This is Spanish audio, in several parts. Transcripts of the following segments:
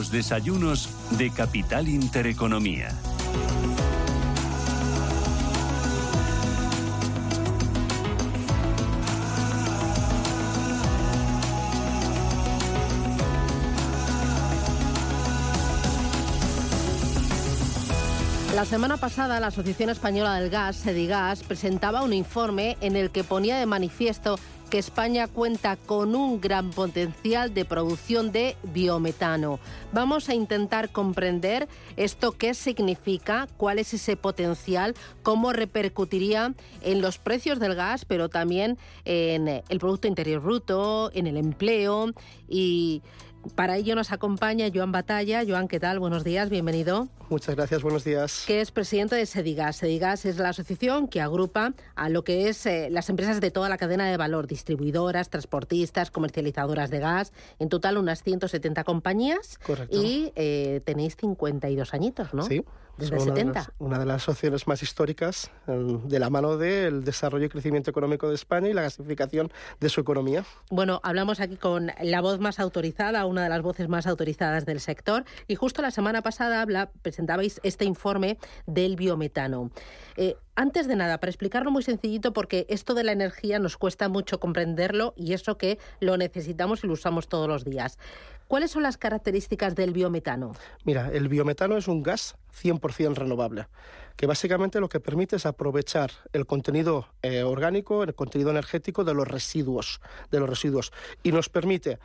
Los desayunos de Capital Intereconomía. La semana pasada, la Asociación Española del Gas, Sedigas, presentaba un informe en el que ponía de manifiesto que España cuenta con un gran potencial de producción de biometano. Vamos a intentar comprender esto qué significa, cuál es ese potencial, cómo repercutiría en los precios del gas, pero también en el Producto Interior Bruto, en el empleo y para ello nos acompaña Joan Batalla. Joan, ¿qué tal? Buenos días, bienvenido. Muchas gracias, buenos días. Que es presidente de Sedigas. Sedigas es la asociación que agrupa a lo que es eh, las empresas de toda la cadena de valor, distribuidoras, transportistas, comercializadoras de gas. En total unas 170 compañías. Correcto. Y eh, tenéis 52 añitos, ¿no? Sí. Desde Son 70. Una de, las, una de las asociaciones más históricas eh, de la mano del desarrollo y crecimiento económico de España y la gasificación de su economía. Bueno, hablamos aquí con la voz más autorizada, una de las voces más autorizadas del sector, y justo la semana pasada habla, presentabais este informe del biometano. Eh, antes de nada, para explicarlo muy sencillito, porque esto de la energía nos cuesta mucho comprenderlo y eso que lo necesitamos y lo usamos todos los días. ¿Cuáles son las características del biometano? Mira, el biometano es un gas 100% renovable, que básicamente lo que permite es aprovechar el contenido eh, orgánico, el contenido energético de los residuos, de los residuos, y nos permite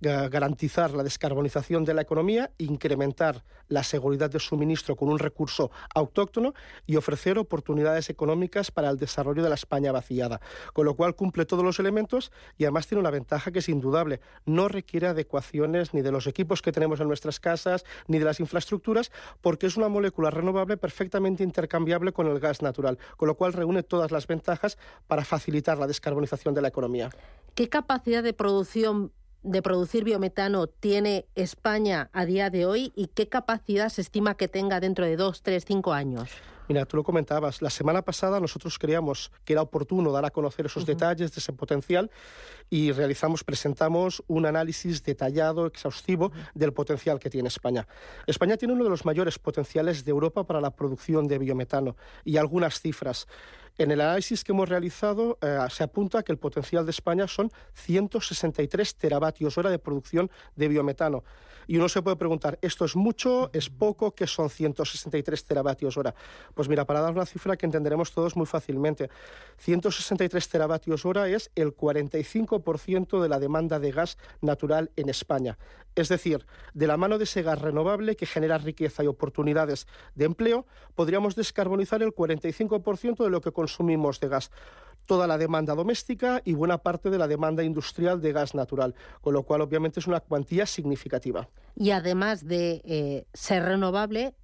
garantizar la descarbonización de la economía, incrementar la seguridad de suministro con un recurso autóctono y ofrecer oportunidades económicas para el desarrollo de la España vaciada. Con lo cual cumple todos los elementos y además tiene una ventaja que es indudable. No requiere adecuaciones ni de los equipos que tenemos en nuestras casas ni de las infraestructuras porque es una molécula renovable intercambiable con el gas natural, con lo cual reúne todas las ventajas para facilitar la descarbonización de la economía. ¿Qué capacidad de producción de producir biometano tiene España a día de hoy y qué capacidad se estima que tenga dentro de dos, tres, cinco años? Mira, tú lo comentabas, la semana pasada nosotros creíamos que era oportuno dar a conocer esos uh -huh. detalles de ese potencial y realizamos, presentamos un análisis detallado, exhaustivo uh -huh. del potencial que tiene España. España tiene uno de los mayores potenciales de Europa para la producción de biometano y algunas cifras. En el análisis que hemos realizado eh, se apunta que el potencial de España son 163 teravatios hora de producción de biometano. Y uno se puede preguntar, ¿esto es mucho, es poco? ¿Qué son 163 teravatios hora? Pues mira, para dar una cifra que entenderemos todos muy fácilmente, 163 teravatios hora es el 45% de la demanda de gas natural en España. Es decir, de la mano de ese gas renovable que genera riqueza y oportunidades de empleo, podríamos descarbonizar el 45% de lo que consumimos de gas toda la demanda doméstica y buena parte de la demanda industrial de gas natural, con lo cual obviamente es una cuantía significativa. Y además de eh, ser renovable,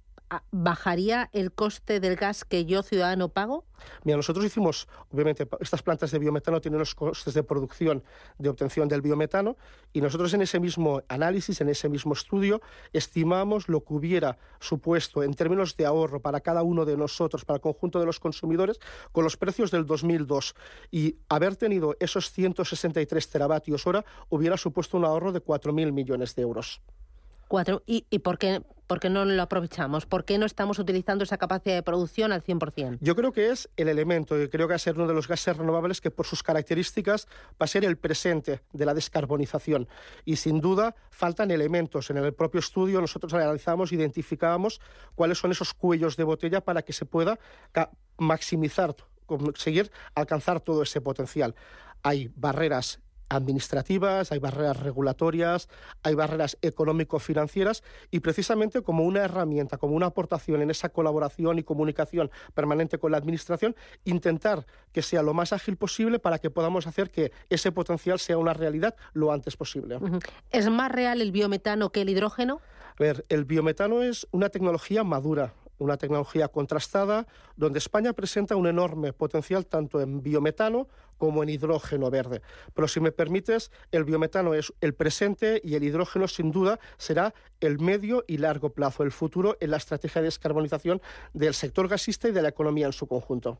¿bajaría el coste del gas que yo, ciudadano, pago? Mira, nosotros hicimos, obviamente, estas plantas de biometano tienen los costes de producción de obtención del biometano y nosotros en ese mismo análisis, en ese mismo estudio, estimamos lo que hubiera supuesto en términos de ahorro para cada uno de nosotros, para el conjunto de los consumidores, con los precios del 2002. Y haber tenido esos 163 teravatios hora hubiera supuesto un ahorro de 4.000 millones de euros. ¿Y, y por, qué, por qué no lo aprovechamos? ¿Por qué no estamos utilizando esa capacidad de producción al 100%? Yo creo que es el elemento, y creo que va a ser uno de los gases renovables que por sus características va a ser el presente de la descarbonización. Y sin duda faltan elementos. En el propio estudio nosotros analizamos, identificábamos cuáles son esos cuellos de botella para que se pueda maximizar, conseguir alcanzar todo ese potencial. Hay barreras administrativas, hay barreras regulatorias, hay barreras económico-financieras y precisamente como una herramienta, como una aportación en esa colaboración y comunicación permanente con la Administración, intentar que sea lo más ágil posible para que podamos hacer que ese potencial sea una realidad lo antes posible. ¿Es más real el biometano que el hidrógeno? A ver, el biometano es una tecnología madura una tecnología contrastada, donde España presenta un enorme potencial tanto en biometano como en hidrógeno verde. Pero si me permites, el biometano es el presente y el hidrógeno sin duda será el medio y largo plazo, el futuro en la estrategia de descarbonización del sector gasista y de la economía en su conjunto.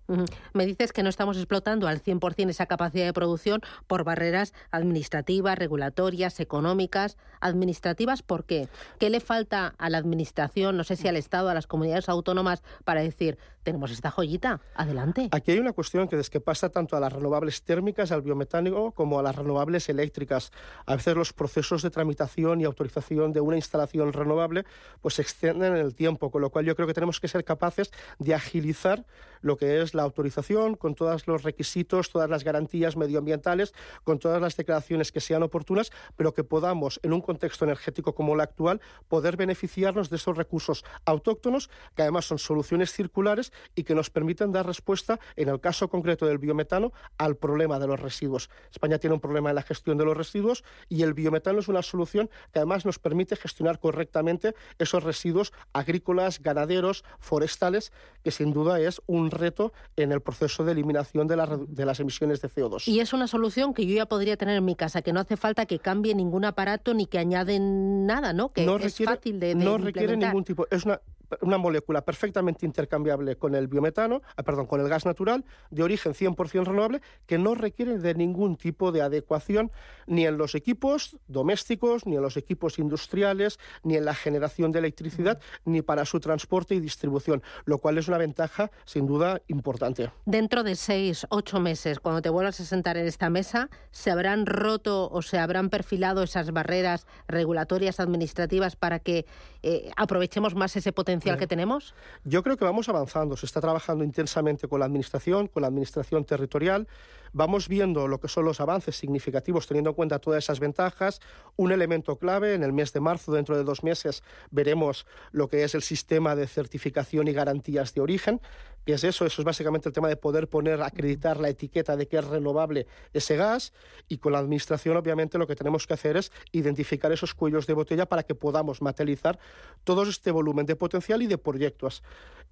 Me dices que no estamos explotando al 100% esa capacidad de producción por barreras administrativas, regulatorias, económicas. ¿Administrativas por qué? ¿Qué le falta a la Administración, no sé si al Estado, a las comunidades autónomas, para decir, tenemos esta joyita, adelante? Aquí hay una cuestión que es que pasa tanto a las renovables térmicas, al biometánico, como a las renovables eléctricas. A veces los procesos de tramitación y autorización de una instalación renovable pues se extienden en el tiempo, con lo cual yo creo que tenemos que ser capaces de agilizar lo que es la autorización con todos los requisitos, todas las garantías medioambientales, con todas las declaraciones que sean oportunas, pero que podamos, en un contexto energético como el actual, poder beneficiarnos de esos recursos autóctonos, que además son soluciones circulares y que nos permiten dar respuesta, en el caso concreto del biometano, al problema de los residuos. España tiene un problema en la gestión de los residuos y el biometano es una solución que además nos permite gestionar correctamente esos residuos agrícolas, ganaderos, forestales, que sin duda es un reto en el proceso de eliminación de, de, las emisiones de CO2. Y es una solución que yo ya podría tener en mi casa, que no hace falta que cambie ningún aparato ni que añaden nada, ¿no? Que no es fácil de, de No requiere ningún tipo... Es una, una molécula perfectamente intercambiable con el biometano, ah, perdón, con el gas natural, de origen 100% renovable, que no requiere de ningún tipo de adecuación ni en los equipos domésticos, ni en los equipos industriales, ni en la generación de electricidad, ni para su transporte y distribución, lo cual es una ventaja sin duda importante. Dentro de seis, ocho meses, cuando te vuelvas a sentar en esta mesa, ¿se habrán roto o se habrán perfilado esas barreras regulatorias administrativas para que eh, aprovechemos más ese potencial? Que tenemos? Yo creo que vamos avanzando. Se está trabajando intensamente con la Administración, con la Administración territorial. Vamos viendo lo que son los avances significativos teniendo en cuenta todas esas ventajas. Un elemento clave, en el mes de marzo, dentro de dos meses, veremos lo que es el sistema de certificación y garantías de origen. ¿Qué es eso? Eso es básicamente el tema de poder poner, acreditar la etiqueta de que es renovable ese gas y con la Administración obviamente lo que tenemos que hacer es identificar esos cuellos de botella para que podamos materializar todo este volumen de potencial y de proyectos.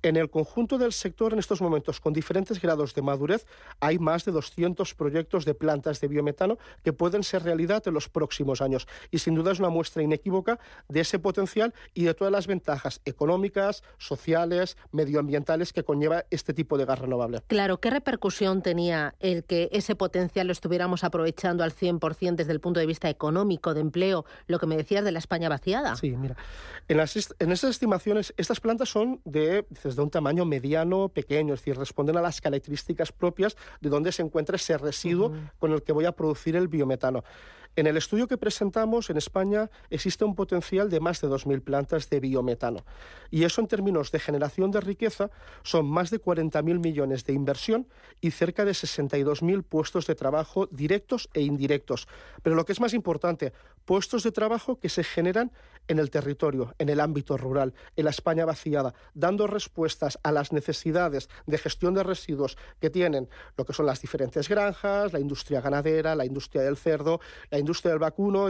En el conjunto del sector, en estos momentos, con diferentes grados de madurez, hay más de 200 proyectos de plantas de biometano que pueden ser realidad en los próximos años. Y sin duda es una muestra inequívoca de ese potencial y de todas las ventajas económicas, sociales, medioambientales que conlleva este tipo de gas renovable. Claro, ¿qué repercusión tenía el que ese potencial lo estuviéramos aprovechando al 100% desde el punto de vista económico, de empleo, lo que me decías de la España vaciada? Sí, mira, en, en esas estimaciones, estas plantas son de de un tamaño mediano, pequeño, es decir, responden a las características propias de donde se encuentra ese residuo con el que voy a producir el biometano. En el estudio que presentamos en España existe un potencial de más de 2.000 plantas de biometano. Y eso en términos de generación de riqueza son más de 40.000 millones de inversión y cerca de 62.000 puestos de trabajo directos e indirectos. Pero lo que es más importante, puestos de trabajo que se generan en el territorio, en el ámbito rural, en la España vaciada, dando respuestas a las necesidades de gestión de residuos que tienen lo que son las diferentes granjas, la industria ganadera, la industria del cerdo, la industria del vacuno,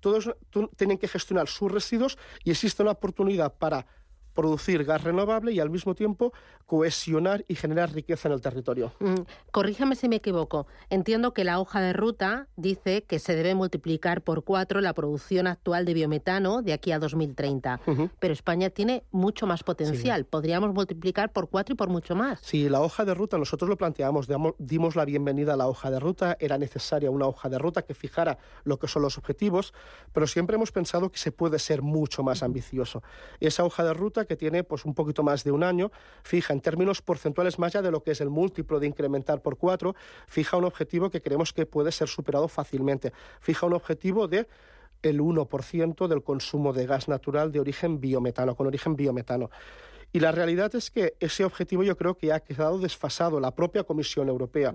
todos tienen que gestionar sus residuos y existe una oportunidad para producir gas renovable y al mismo tiempo cohesionar y generar riqueza en el territorio. Mm, corríjame si me equivoco. Entiendo que la hoja de ruta dice que se debe multiplicar por cuatro la producción actual de biometano de aquí a 2030. Pero España tiene mucho más potencial. Podríamos multiplicar por cuatro y por mucho más. Sí, la hoja de ruta, nosotros lo planteamos, dimos la bienvenida a la hoja de ruta. Era necesaria una hoja de ruta que fijara lo que son los objetivos, pero siempre hemos pensado que se puede ser mucho más ambicioso. Esa hoja de ruta que tiene pues un poquito más de un año, fija en términos porcentuales más allá de lo que es el múltiplo de incrementar por cuatro, fija un objetivo que creemos que puede ser superado fácilmente. Fija un objetivo de el 1% del consumo de gas natural de origen biometano, con origen biometano. Y la realidad es que ese objetivo yo creo que ha quedado desfasado. La propia Comisión Europea,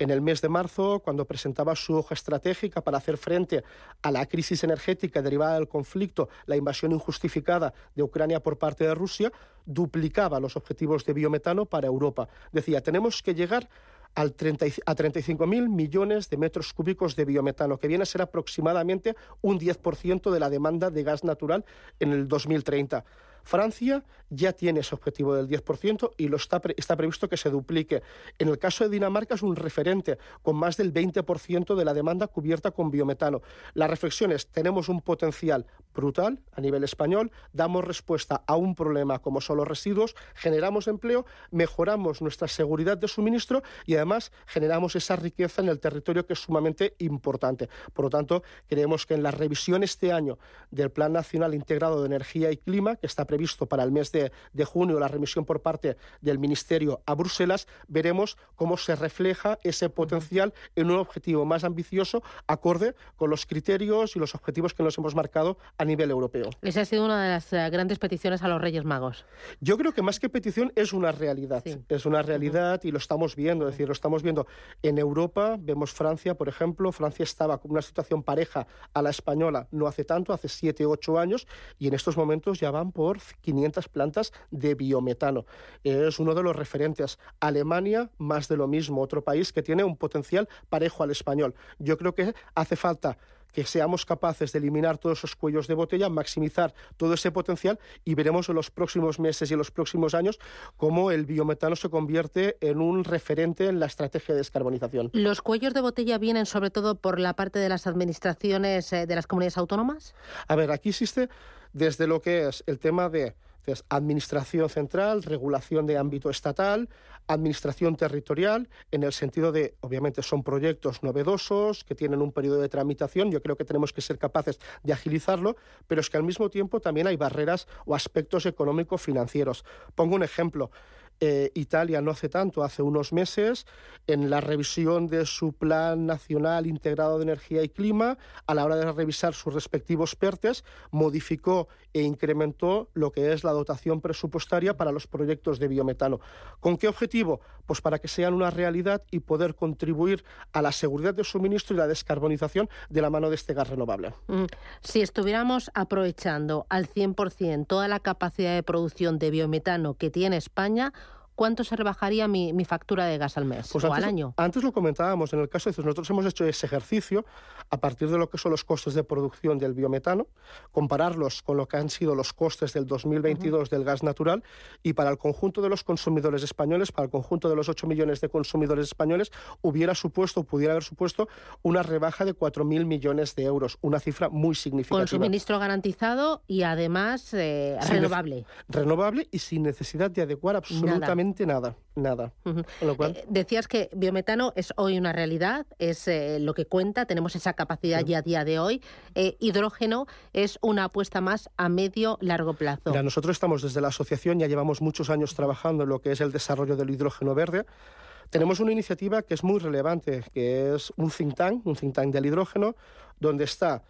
en el mes de marzo, cuando presentaba su hoja estratégica para hacer frente a la crisis energética derivada del conflicto, la invasión injustificada de Ucrania por parte de Rusia, duplicaba los objetivos de biometano para Europa. Decía, tenemos que llegar al 30, a 35.000 millones de metros cúbicos de biometano, que viene a ser aproximadamente un 10% de la demanda de gas natural en el 2030. Francia ya tiene ese objetivo del 10% y lo está, está previsto que se duplique. En el caso de Dinamarca es un referente con más del 20% de la demanda cubierta con biometano. La reflexión es, tenemos un potencial brutal a nivel español, damos respuesta a un problema como son los residuos, generamos empleo, mejoramos nuestra seguridad de suministro y además generamos esa riqueza en el territorio que es sumamente importante. Por lo tanto, creemos que en la revisión este año del Plan Nacional Integrado de Energía y Clima, que está previsto para el mes de, junio, la remisión por parte del Ministerio a Bruselas, veremos cómo se refleja ese potencial en un objetivo más ambicioso, acorde con los criterios y los objetivos que nos hemos marcado a nivel europeo. Esa ha sido una de las eh, grandes peticiones a los Reyes Magos. Yo creo que más que petición es una realidad. Es una realidad y lo estamos viendo. Es decir, lo estamos viendo en Europa. Vemos Francia, por ejemplo. Francia estaba con una situación pareja a la española no hace tanto, hace siete, ocho años, y en estos momentos ya van por 500 plantas de biometano. Es uno de los referentes. Alemania, más de lo mismo, otro país que tiene un potencial parejo al español. Yo creo que hace falta que seamos capaces de eliminar todos esos cuellos de botella, maximizar todo ese potencial y veremos en los próximos meses y en los próximos años cómo el biometano se convierte en un referente en la estrategia de descarbonización. ¿Los cuellos de botella vienen sobre todo por la parte de las administraciones eh, de las comunidades autónomas? A ver, aquí existe desde lo que es el tema de administración central, regulación de ámbito estatal, administración territorial, en el sentido de, obviamente, son proyectos novedosos que tienen un periodo de tramitación. Yo creo que tenemos que ser capaces de agilizarlo, pero es que al mismo tiempo también hay barreras o aspectos económico-financieros. Pongo un ejemplo. Eh, Italia no hace tanto, hace unos meses, en la revisión de su Plan Nacional Integrado de Energía y Clima, a la hora de revisar sus respectivos PERTES, modificó e incrementó lo que es la dotación presupuestaria para los proyectos de biometano. ¿Con qué objetivo? Pues para que sean una realidad y poder contribuir a la seguridad de suministro y la descarbonización de la mano de este gas renovable. Mm. Si estuviéramos aprovechando al 100% toda la capacidad de producción de biometano que tiene España, ¿cuánto se rebajaría mi, factura de gas al mes pues o al año? Antes lo comentábamos, en el caso de nosotros hemos hecho ese ejercicio a partir de lo que son los costes de producción del biometano, compararlos con lo que han sido los costes del 2022 del gas natural y para el conjunto de los consumidores españoles, para el conjunto de los 8 millones de consumidores españoles, hubiera supuesto, pudiera haber supuesto una rebaja de 4.000 millones de euros, una cifra muy significativa. Con suministro garantizado y además eh, renovable. Renovable y sin necesidad de adecuar absolutamente nada, nada. Eh, decías que biometano es hoy una realidad, es eh, lo que cuenta, tenemos esa capacidad ya a día de hoy. Eh, hidrógeno es una apuesta más a medio largo plazo. nosotros estamos desde la asociación, ya llevamos muchos años trabajando en lo que es el desarrollo del hidrógeno verde. Tenemos una iniciativa que es muy relevante, que es un think tank, un think tank del hidrógeno, donde está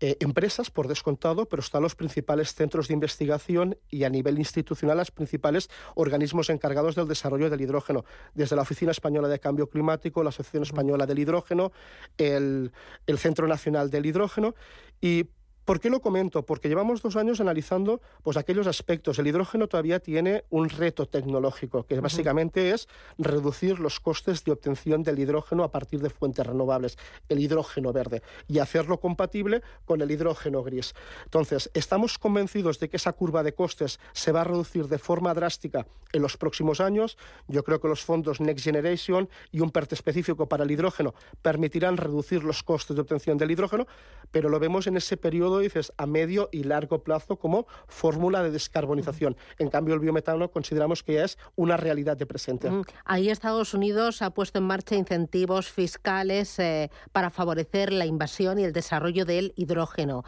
eh, empresas, por descontado, pero están los principales centros de investigación y a nivel institucional los principales organismos encargados del desarrollo del hidrógeno, desde la Oficina Española de Cambio Climático, la Asociación Española del Hidrógeno, el, el Centro Nacional del Hidrógeno, y ¿Por qué lo comento? Porque llevamos dos años analizando pues, aquellos aspectos. El hidrógeno todavía tiene un reto tecnológico, que básicamente es reducir los costes de obtención del hidrógeno a partir de fuentes renovables, el hidrógeno verde, y hacerlo compatible con el hidrógeno gris. Entonces, estamos convencidos de que esa curva de costes se va a reducir de forma drástica en los próximos años. Yo creo que los fondos Next Generation y un PERTE específico para el hidrógeno permitirán reducir los costes de obtención del hidrógeno, pero lo vemos en ese periodo dices a medio y largo plazo como fórmula de descarbonización. En cambio, el biometano consideramos que es una realidad de presente. Ahí Estados Unidos ha puesto en marcha incentivos fiscales eh, para favorecer la invasión y el desarrollo del hidrógeno.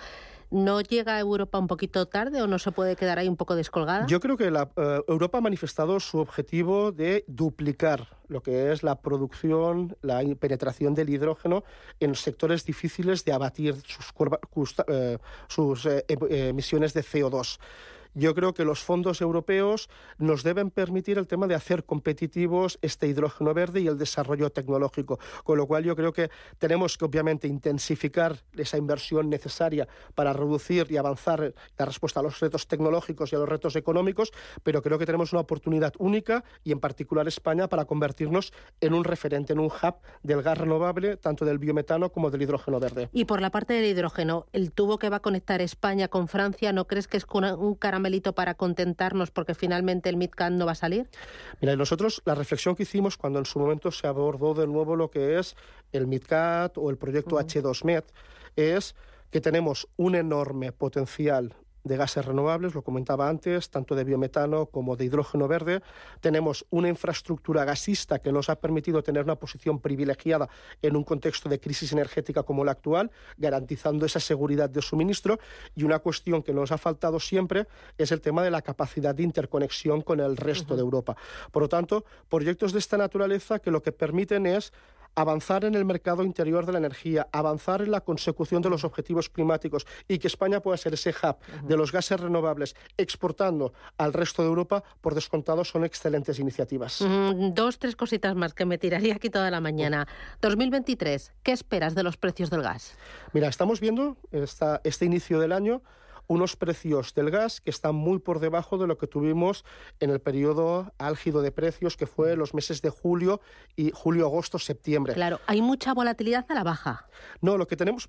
¿No llega a Europa un poquito tarde o no se puede quedar ahí un poco descolgada? Yo creo que la, eh, Europa ha manifestado su objetivo de duplicar lo que es la producción, la penetración del hidrógeno en sectores difíciles de abatir sus, eh, eh, emisiones de CO2. Yo creo que los fondos europeos nos deben permitir el tema de hacer competitivos este hidrógeno verde y el desarrollo tecnológico, con lo cual yo creo que tenemos que obviamente intensificar esa inversión necesaria para reducir y avanzar la respuesta a los retos tecnológicos y a los retos económicos, pero creo que tenemos una oportunidad única y en particular España para convertirnos en un referente, en un hub del gas renovable, tanto del biometano como del hidrógeno verde. Y por la parte del hidrógeno, el tubo que va a conectar España con Francia, ¿no crees que es un caramelito para contentarnos porque finalmente el MidCat no va a salir? Mira, nosotros la reflexión que hicimos cuando en su momento se abordó de nuevo lo que es el MidCat o el proyecto H2Med es que tenemos un enorme potencial de gases renovables, lo comentaba antes, tanto de biometano como de hidrógeno verde. Tenemos una infraestructura gasista que nos ha permitido tener una posición privilegiada en un contexto de crisis energética como la actual, garantizando esa seguridad de suministro. Y una cuestión que nos ha faltado siempre es el tema de la capacidad de interconexión con el resto de Europa. Por lo tanto, proyectos de esta naturaleza que lo que permiten es avanzar en el mercado interior de la energía, avanzar en la consecución de los objetivos climáticos y que España pueda ser ese hub de los gases renovables exportando al resto de Europa, por descontado, son excelentes iniciativas. dos, tres cositas más que me tiraría aquí toda la mañana. 2023, ¿qué esperas de los precios del gas? Mira, estamos viendo esta, este inicio del año unos precios del gas que están muy por debajo de lo que tuvimos en el periodo álgido de precios que fue los meses de julio y julio, agosto, septiembre. Claro, hay mucha volatilidad a la baja. No, lo que tenemos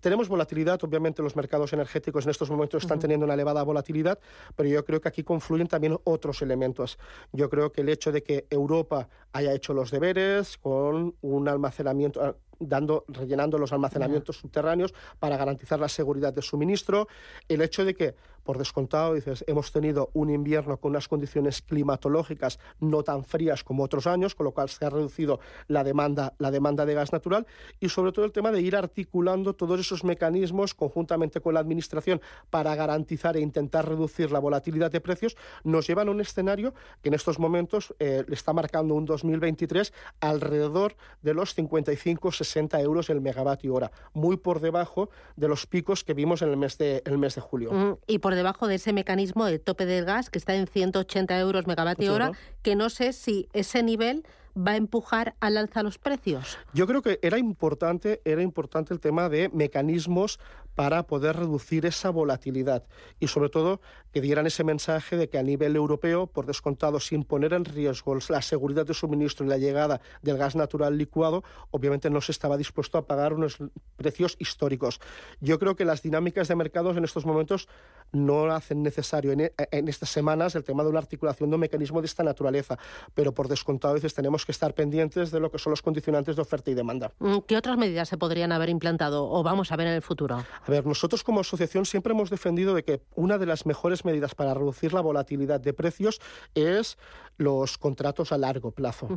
tenemos volatilidad, obviamente los mercados energéticos en estos momentos están teniendo una elevada volatilidad, pero yo creo que aquí confluyen también otros elementos. Yo creo que el hecho de que Europa haya hecho los deberes con un almacenamiento dando, rellenando los almacenamientos subterráneos para garantizar la seguridad de suministro. El hecho de que, por descontado, dices, hemos tenido un invierno con unas condiciones climatológicas no tan frías como otros años, con lo cual se ha reducido la demanda, la demanda de gas natural y sobre todo el tema de ir articulando todos esos mecanismos conjuntamente con la Administración para garantizar e intentar reducir la volatilidad de precios, nos llevan a un escenario que en estos momentos eh, está marcando un 2023 alrededor de los 55-60 60 euros el megavatio hora, muy por debajo de los picos que vimos en el mes de, el mes de julio. Mm, y por debajo de ese mecanismo de tope del gas que está en 180 euros megavatio hora, que no sé si ese nivel va a empujar al alza los precios? Yo creo que era importante, era importante el tema de mecanismos para poder reducir esa volatilidad y sobre todo que dieran ese mensaje de que a nivel europeo, por descontado, sin poner en riesgo la seguridad de suministro y la llegada del gas natural licuado, obviamente no se estaba dispuesto a pagar unos precios históricos. Yo creo que las dinámicas de mercados en estos momentos no hacen necesario en, en estas semanas el tema de una articulación de un mecanismo de esta naturaleza, pero por descontado a veces tenemos que estar pendientes de lo que son los condicionantes de oferta y demanda. Mm, ¿Qué otras medidas se podrían haber implantado o vamos a ver en el futuro? A ver, nosotros como asociación siempre hemos defendido de que una de las mejores medidas para reducir la volatilidad de precios es los contratos a largo plazo.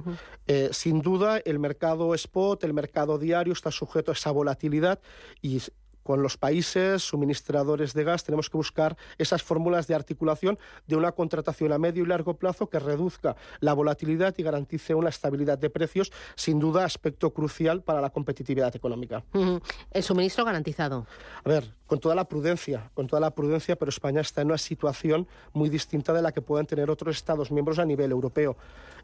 Eh, sin duda, el mercado spot, el mercado diario está sujeto a esa volatilidad y con los países suministradores de gas tenemos que buscar esas fórmulas de articulación de una contratación a medio y largo plazo que reduzca la volatilidad y garantice una estabilidad de precios, sin duda aspecto crucial para la competitividad económica. El suministro garantizado. A ver, con toda la prudencia, con toda la prudencia, pero España está en una situación muy distinta de la que pueden tener otros Estados miembros a nivel europeo.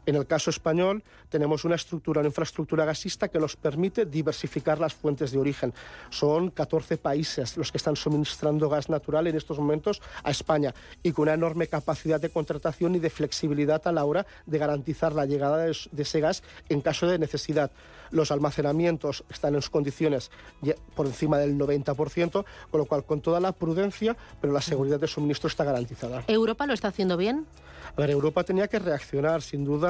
En el caso español, tenemos una estructura, una infraestructura gasista que nos permite diversificar las fuentes de origen. Son 14 países los que están suministrando gas natural en estos momentos a España y con una enorme capacidad de contratación y de flexibilidad a la hora de garantizar la llegada de, ese gas en caso de necesidad. Los almacenamientos están en sus condiciones por encima del 90%, con lo cual con toda la prudencia, pero la seguridad de suministro está garantizada. ¿Europa lo está haciendo bien? A ver, Europa tenía que reaccionar, sin duda,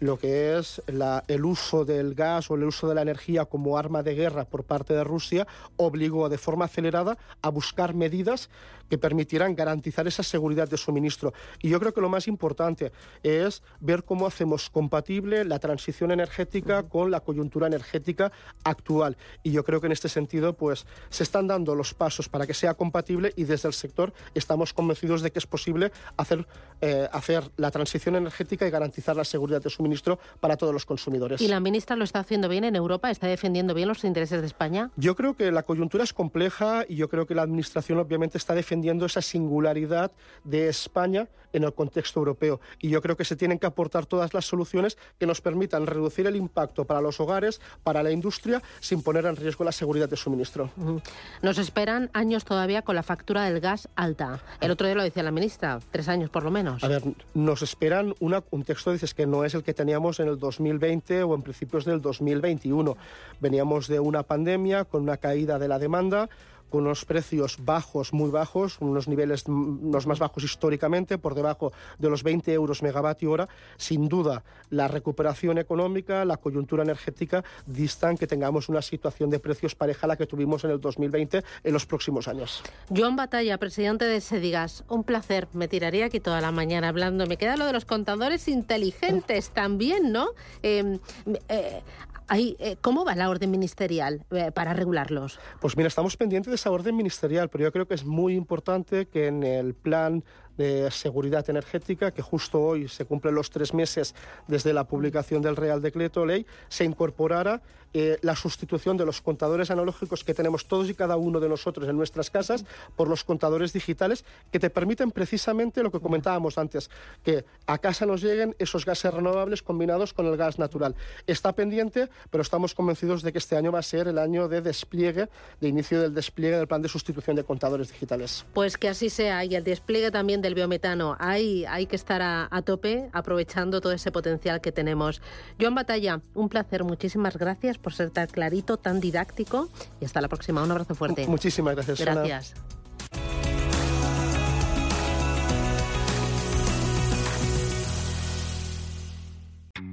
lo que es el uso del gas o el uso de la energía como arma de guerra por parte de Rusia obligó de forma acelerada a buscar medidas que permitieran garantizar esa seguridad de suministro. Y yo creo que lo más importante es ver cómo hacemos compatible la transición energética con la coyuntura energética actual. Y yo creo que en este sentido, pues se están dando los pasos para que sea compatible y desde el sector estamos convencidos de que es posible hacer, eh, hacer la transición energética y garantizar la seguridad de suministro suministro para todos los consumidores. ¿Y la ministra lo está haciendo bien en Europa? ¿Está defendiendo bien los intereses de España? Yo creo que la coyuntura es compleja y yo creo que la Administración obviamente está defendiendo esa singularidad de España en el contexto europeo. Y yo creo que se tienen que aportar todas las soluciones que nos permitan reducir el impacto para los hogares, para la industria, sin poner en riesgo la seguridad de suministro. Nos esperan años todavía con la factura del gas alta. El otro día lo decía la ministra, tres años por lo menos. A ver, nos esperan un texto, dices, que no es el que teníamos en el 2020 o en principios del 2021. Veníamos de una pandemia con una caída de la demanda, con unos precios bajos, muy bajos, unos niveles los más bajos históricamente, por debajo de los 20 euros megavatio hora. Sin duda, la recuperación económica, la coyuntura energética distan que tengamos una situación de precios pareja a la que tuvimos en el 2020 en los próximos años. Joan Batalla, presidente de Sedigas, un placer. Me tiraría aquí toda la mañana hablando. Me queda lo de los contadores inteligentes también, ¿no? Em, eh, eh, ¿Cómo va la orden ministerial eh, para regularlos? Pues mira, estamos pendientes de esa orden ministerial, pero yo creo que es muy importante que en el plan de seguridad energética, que justo hoy se cumplen los tres meses desde la publicación del Real Decreto Ley, se incorporara eh, la sustitución de los contadores analógicos que tenemos todos y cada uno de nosotros en nuestras casas por los contadores digitales que te permiten precisamente lo que comentábamos antes, que a casa nos lleguen esos gases renovables combinados con el gas natural. Está pendiente, pero estamos convencidos de que este año va a ser el año de despliegue, de inicio del despliegue del plan de sustitución de contadores digitales. Pues que así sea y el despliegue también del biometano. Hay, hay que estar a, a tope aprovechando todo ese potencial que tenemos. Joan Batalla, un placer. Muchísimas gracias por ser tan clarito, tan didáctico y hasta la próxima. Un abrazo fuerte. Muchísimas gracias. Gracias.